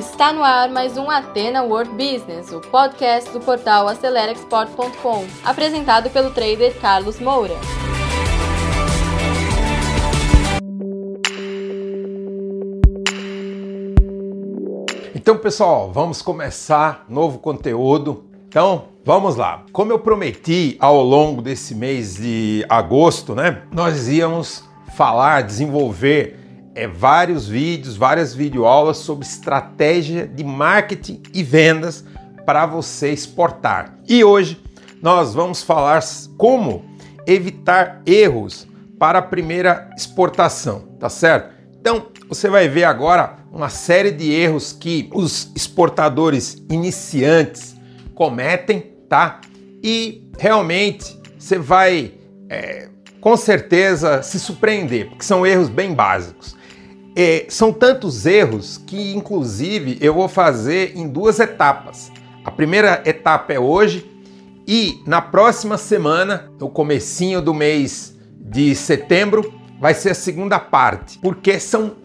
Está no ar mais um Atena World Business, o podcast do portal AceleraExport.com, apresentado pelo trader Carlos Moura. Então, pessoal, vamos começar novo conteúdo. Então, vamos lá. Como eu prometi ao longo desse mês de agosto, né, nós íamos falar, desenvolver é, vários vídeos, várias videoaulas sobre estratégia de marketing e vendas para você exportar. E hoje nós vamos falar como evitar erros para a primeira exportação, tá certo? Então, você vai ver agora uma série de erros que os exportadores iniciantes cometem, tá? E realmente você vai é, com certeza se surpreender, porque são erros bem básicos. É, são tantos erros que, inclusive, eu vou fazer em duas etapas. A primeira etapa é hoje e na próxima semana, no comecinho do mês de setembro, vai ser a segunda parte, porque são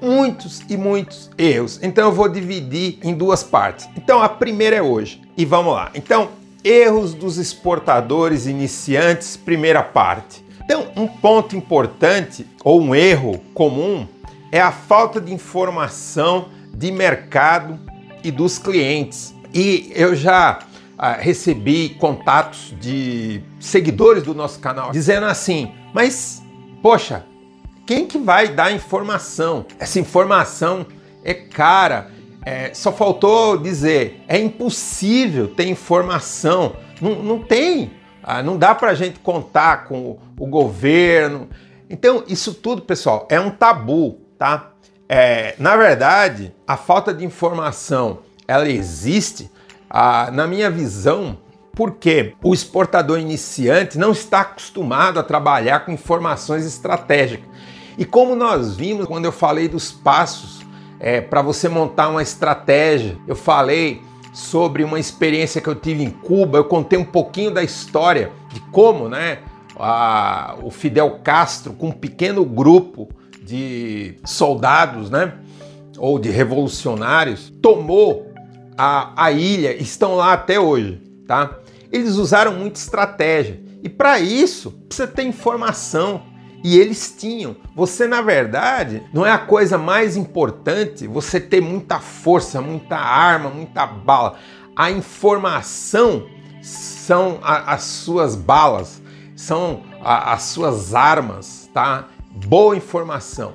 muitos e muitos erros. Então eu vou dividir em duas partes. Então a primeira é hoje. E vamos lá. Então, erros dos exportadores iniciantes, primeira parte. Então, um ponto importante ou um erro comum é a falta de informação de mercado e dos clientes. E eu já ah, recebi contatos de seguidores do nosso canal dizendo assim: mas, poxa, quem que vai dar informação? Essa informação é cara. É, só faltou dizer, é impossível ter informação. Não, não tem. Ah, não dá para a gente contar com o, o governo. Então, isso tudo, pessoal, é um tabu tá? É, na verdade, a falta de informação ela existe, ah, na minha visão, porque o exportador iniciante não está acostumado a trabalhar com informações estratégicas. E como nós vimos quando eu falei dos passos é, para você montar uma estratégia, eu falei sobre uma experiência que eu tive em Cuba, eu contei um pouquinho da história de como né, a, o Fidel Castro, com um pequeno grupo, de soldados, né? Ou de revolucionários, tomou a, a ilha, estão lá até hoje, tá? Eles usaram muita estratégia. E para isso, precisa ter informação. E eles tinham. Você, na verdade, não é a coisa mais importante você ter muita força, muita arma, muita bala. A informação são a, as suas balas, são a, as suas armas, tá? Boa informação.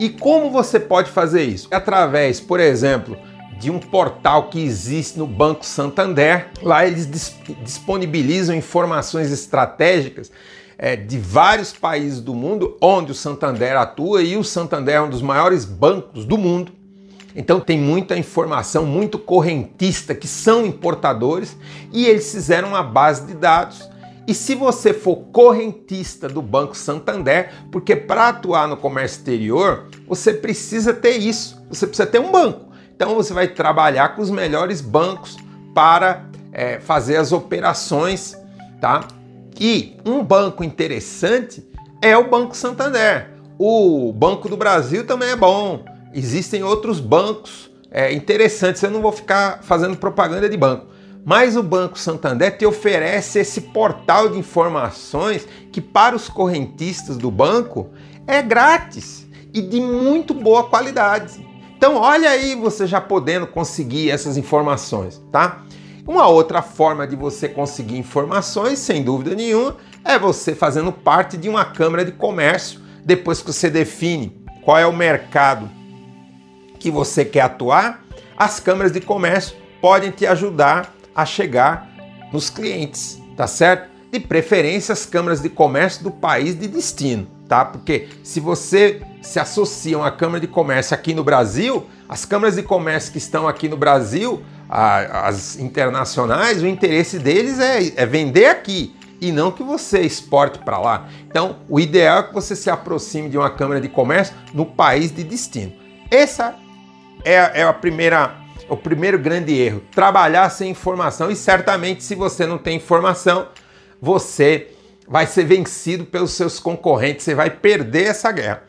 E como você pode fazer isso? Através, por exemplo, de um portal que existe no Banco Santander. Lá eles disponibilizam informações estratégicas é, de vários países do mundo onde o Santander atua e o Santander é um dos maiores bancos do mundo. Então tem muita informação, muito correntista que são importadores e eles fizeram uma base de dados e se você for correntista do Banco Santander, porque para atuar no comércio exterior, você precisa ter isso, você precisa ter um banco. Então você vai trabalhar com os melhores bancos para é, fazer as operações, tá? E um banco interessante é o Banco Santander. O Banco do Brasil também é bom. Existem outros bancos é, interessantes. Eu não vou ficar fazendo propaganda de banco mas o Banco Santander te oferece esse portal de informações que para os correntistas do banco é grátis e de muito boa qualidade. Então olha aí você já podendo conseguir essas informações, tá? Uma outra forma de você conseguir informações, sem dúvida nenhuma, é você fazendo parte de uma câmara de comércio, depois que você define qual é o mercado que você quer atuar, as câmaras de comércio podem te ajudar a chegar nos clientes, tá certo? De preferência as câmaras de comércio do país de destino, tá? Porque se você se associa a uma câmara de comércio aqui no Brasil, as câmaras de comércio que estão aqui no Brasil, as internacionais, o interesse deles é, é vender aqui e não que você exporte para lá. Então, o ideal é que você se aproxime de uma câmara de comércio no país de destino. Essa é, é a primeira o primeiro grande erro, trabalhar sem informação. E certamente, se você não tem informação, você vai ser vencido pelos seus concorrentes, você vai perder essa guerra.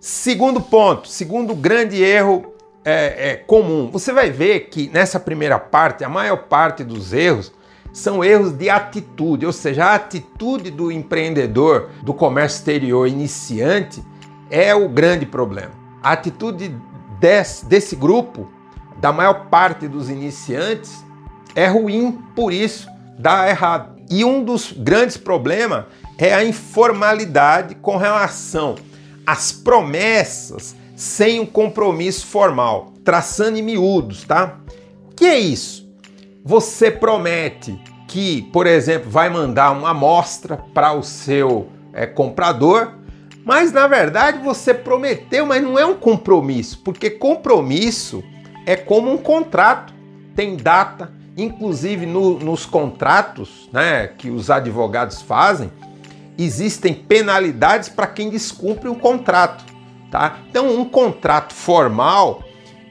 Segundo ponto, segundo grande erro é, é, comum? Você vai ver que nessa primeira parte, a maior parte dos erros são erros de atitude, ou seja, a atitude do empreendedor do comércio exterior iniciante é o grande problema. A atitude desse, desse grupo, da maior parte dos iniciantes, é ruim, por isso dá errado. E um dos grandes problemas é a informalidade com relação às promessas sem um compromisso formal, traçando em miúdos, tá? Que é isso? Você promete que, por exemplo, vai mandar uma amostra para o seu é, comprador, mas na verdade você prometeu, mas não é um compromisso, porque compromisso é como um contrato, tem data, inclusive no, nos contratos né, que os advogados fazem, existem penalidades para quem descumpre o contrato. Tá? Então, um contrato formal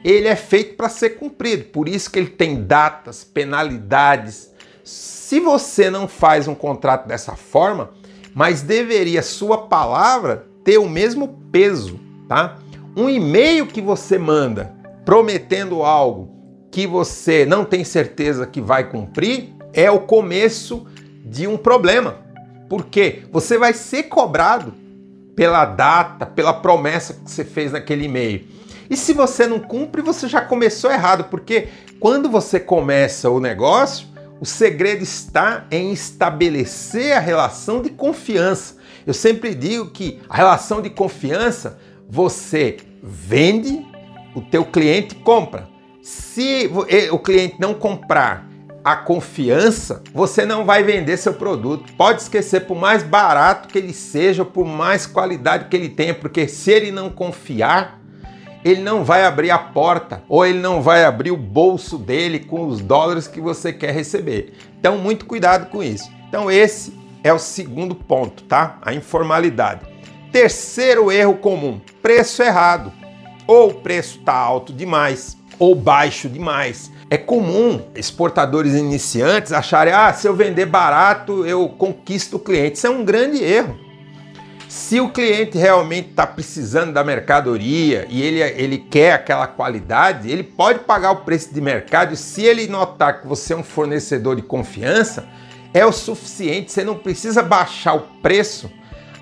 ele é feito para ser cumprido, por isso que ele tem datas, penalidades. Se você não faz um contrato dessa forma, mas deveria sua palavra ter o mesmo peso, tá? Um e-mail que você manda prometendo algo que você não tem certeza que vai cumprir é o começo de um problema. Porque você vai ser cobrado pela data, pela promessa que você fez naquele e-mail. E se você não cumpre, você já começou errado, porque quando você começa o negócio, o segredo está em estabelecer a relação de confiança. Eu sempre digo que a relação de confiança você vende, o teu cliente compra. Se o cliente não comprar a confiança, você não vai vender seu produto. Pode esquecer, por mais barato que ele seja, por mais qualidade que ele tenha, porque se ele não confiar, ele não vai abrir a porta ou ele não vai abrir o bolso dele com os dólares que você quer receber. Então, muito cuidado com isso. Então, esse é o segundo ponto, tá? A informalidade. Terceiro erro comum: preço errado. Ou o preço está alto demais ou baixo demais. É comum exportadores iniciantes acharem: ah, se eu vender barato, eu conquisto o cliente. Isso é um grande erro. Se o cliente realmente está precisando da mercadoria e ele, ele quer aquela qualidade, ele pode pagar o preço de mercado se ele notar que você é um fornecedor de confiança, é o suficiente. Você não precisa baixar o preço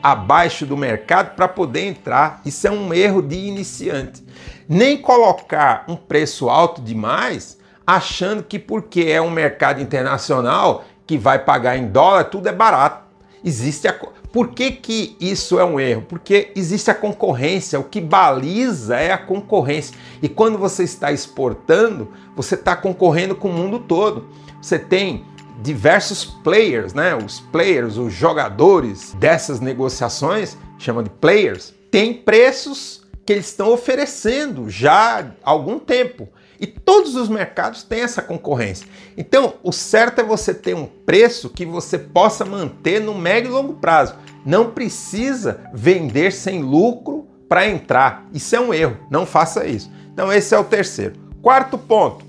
abaixo do mercado para poder entrar. Isso é um erro de iniciante. Nem colocar um preço alto demais achando que porque é um mercado internacional que vai pagar em dólar, tudo é barato. Existe a... Por que, que isso é um erro? Porque existe a concorrência, o que baliza é a concorrência. E quando você está exportando, você está concorrendo com o mundo todo. Você tem diversos players, né? Os players, os jogadores dessas negociações, chama de players, tem preços que eles estão oferecendo já há algum tempo. E todos os mercados têm essa concorrência. Então, o certo é você ter um preço que você possa manter no médio e longo prazo. Não precisa vender sem lucro para entrar. Isso é um erro. Não faça isso. Então, esse é o terceiro. Quarto ponto: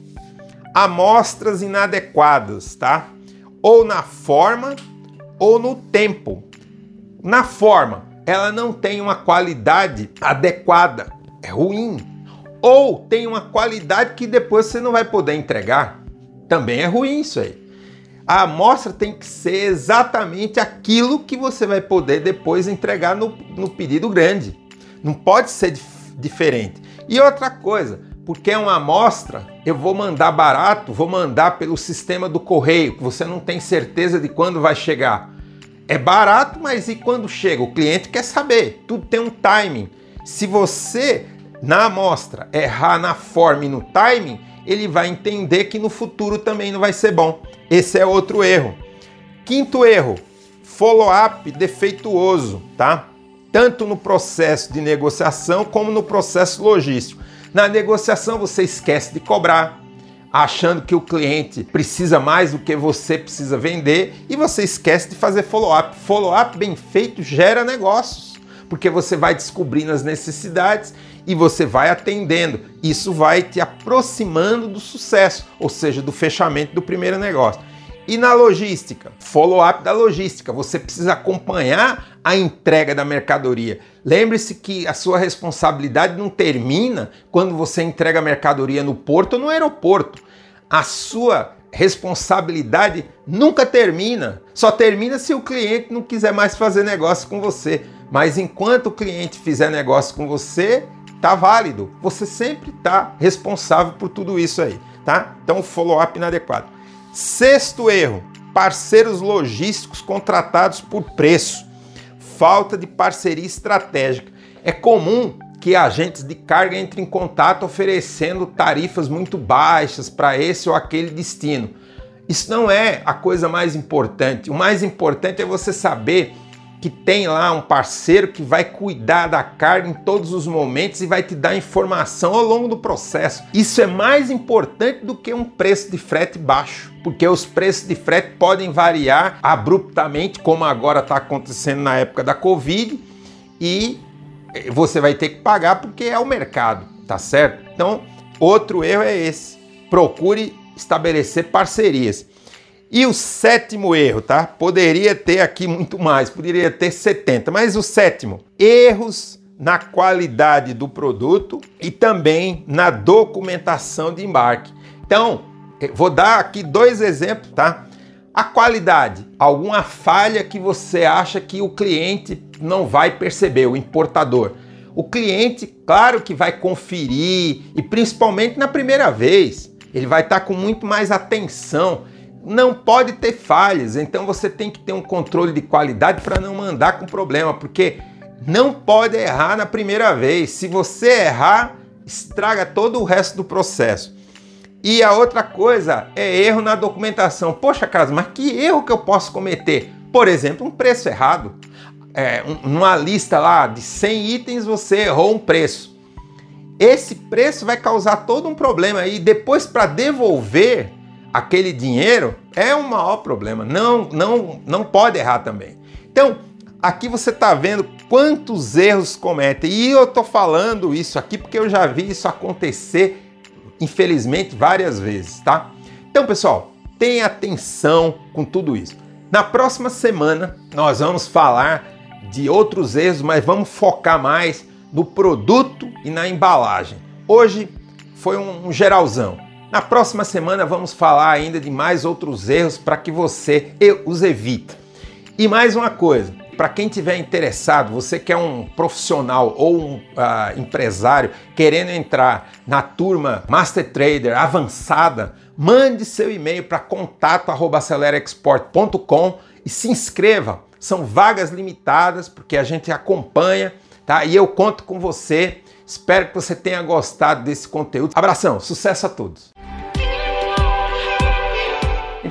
amostras inadequadas, tá? Ou na forma ou no tempo. Na forma, ela não tem uma qualidade adequada, é ruim ou tem uma qualidade que depois você não vai poder entregar. Também é ruim isso aí. A amostra tem que ser exatamente aquilo que você vai poder depois entregar no, no pedido grande. Não pode ser dif diferente. E outra coisa, porque é uma amostra, eu vou mandar barato, vou mandar pelo sistema do correio, que você não tem certeza de quando vai chegar. É barato, mas e quando chega? O cliente quer saber. Tudo tem um timing. Se você na amostra errar na forma e no timing, ele vai entender que no futuro também não vai ser bom. Esse é outro erro. Quinto erro, follow-up defeituoso, tá? Tanto no processo de negociação como no processo logístico. Na negociação você esquece de cobrar, achando que o cliente precisa mais do que você precisa vender e você esquece de fazer follow-up. Follow-up bem feito gera negócios, porque você vai descobrindo as necessidades e você vai atendendo. Isso vai te aproximando do sucesso, ou seja, do fechamento do primeiro negócio. E na logística, follow-up da logística, você precisa acompanhar a entrega da mercadoria. Lembre-se que a sua responsabilidade não termina quando você entrega a mercadoria no porto ou no aeroporto. A sua responsabilidade nunca termina. Só termina se o cliente não quiser mais fazer negócio com você. Mas enquanto o cliente fizer negócio com você, tá válido. Você sempre está responsável por tudo isso aí, tá? Então, follow-up inadequado. Sexto erro: parceiros logísticos contratados por preço. Falta de parceria estratégica. É comum que agentes de carga entrem em contato oferecendo tarifas muito baixas para esse ou aquele destino. Isso não é a coisa mais importante. O mais importante é você saber que tem lá um parceiro que vai cuidar da carga em todos os momentos e vai te dar informação ao longo do processo. Isso é mais importante do que um preço de frete baixo, porque os preços de frete podem variar abruptamente, como agora está acontecendo na época da Covid, e você vai ter que pagar porque é o mercado, tá certo? Então, outro erro é esse. Procure estabelecer parcerias. E o sétimo erro, tá? Poderia ter aqui muito mais, poderia ter 70, mas o sétimo, erros na qualidade do produto e também na documentação de embarque. Então, vou dar aqui dois exemplos, tá? A qualidade, alguma falha que você acha que o cliente não vai perceber, o importador. O cliente, claro que vai conferir e principalmente na primeira vez, ele vai estar com muito mais atenção não pode ter falhas, então você tem que ter um controle de qualidade para não mandar com problema, porque não pode errar na primeira vez. Se você errar, estraga todo o resto do processo. E a outra coisa é erro na documentação. Poxa, Carlos, mas que erro que eu posso cometer? Por exemplo, um preço errado. É, numa lista lá de 100 itens, você errou um preço. Esse preço vai causar todo um problema e depois para devolver aquele dinheiro é um maior problema. Não, não, não pode errar também. Então, aqui você está vendo quantos erros cometem. E eu estou falando isso aqui porque eu já vi isso acontecer, infelizmente, várias vezes, tá? Então, pessoal, tenha atenção com tudo isso. Na próxima semana, nós vamos falar de outros erros, mas vamos focar mais no produto e na embalagem. Hoje foi um geralzão. Na próxima semana vamos falar ainda de mais outros erros para que você os evite. E mais uma coisa, para quem tiver interessado, você que é um profissional ou um uh, empresário querendo entrar na turma Master Trader avançada, mande seu e-mail para contato@acelerexport.com e se inscreva. São vagas limitadas porque a gente acompanha, tá? E eu conto com você. Espero que você tenha gostado desse conteúdo. Abração, sucesso a todos.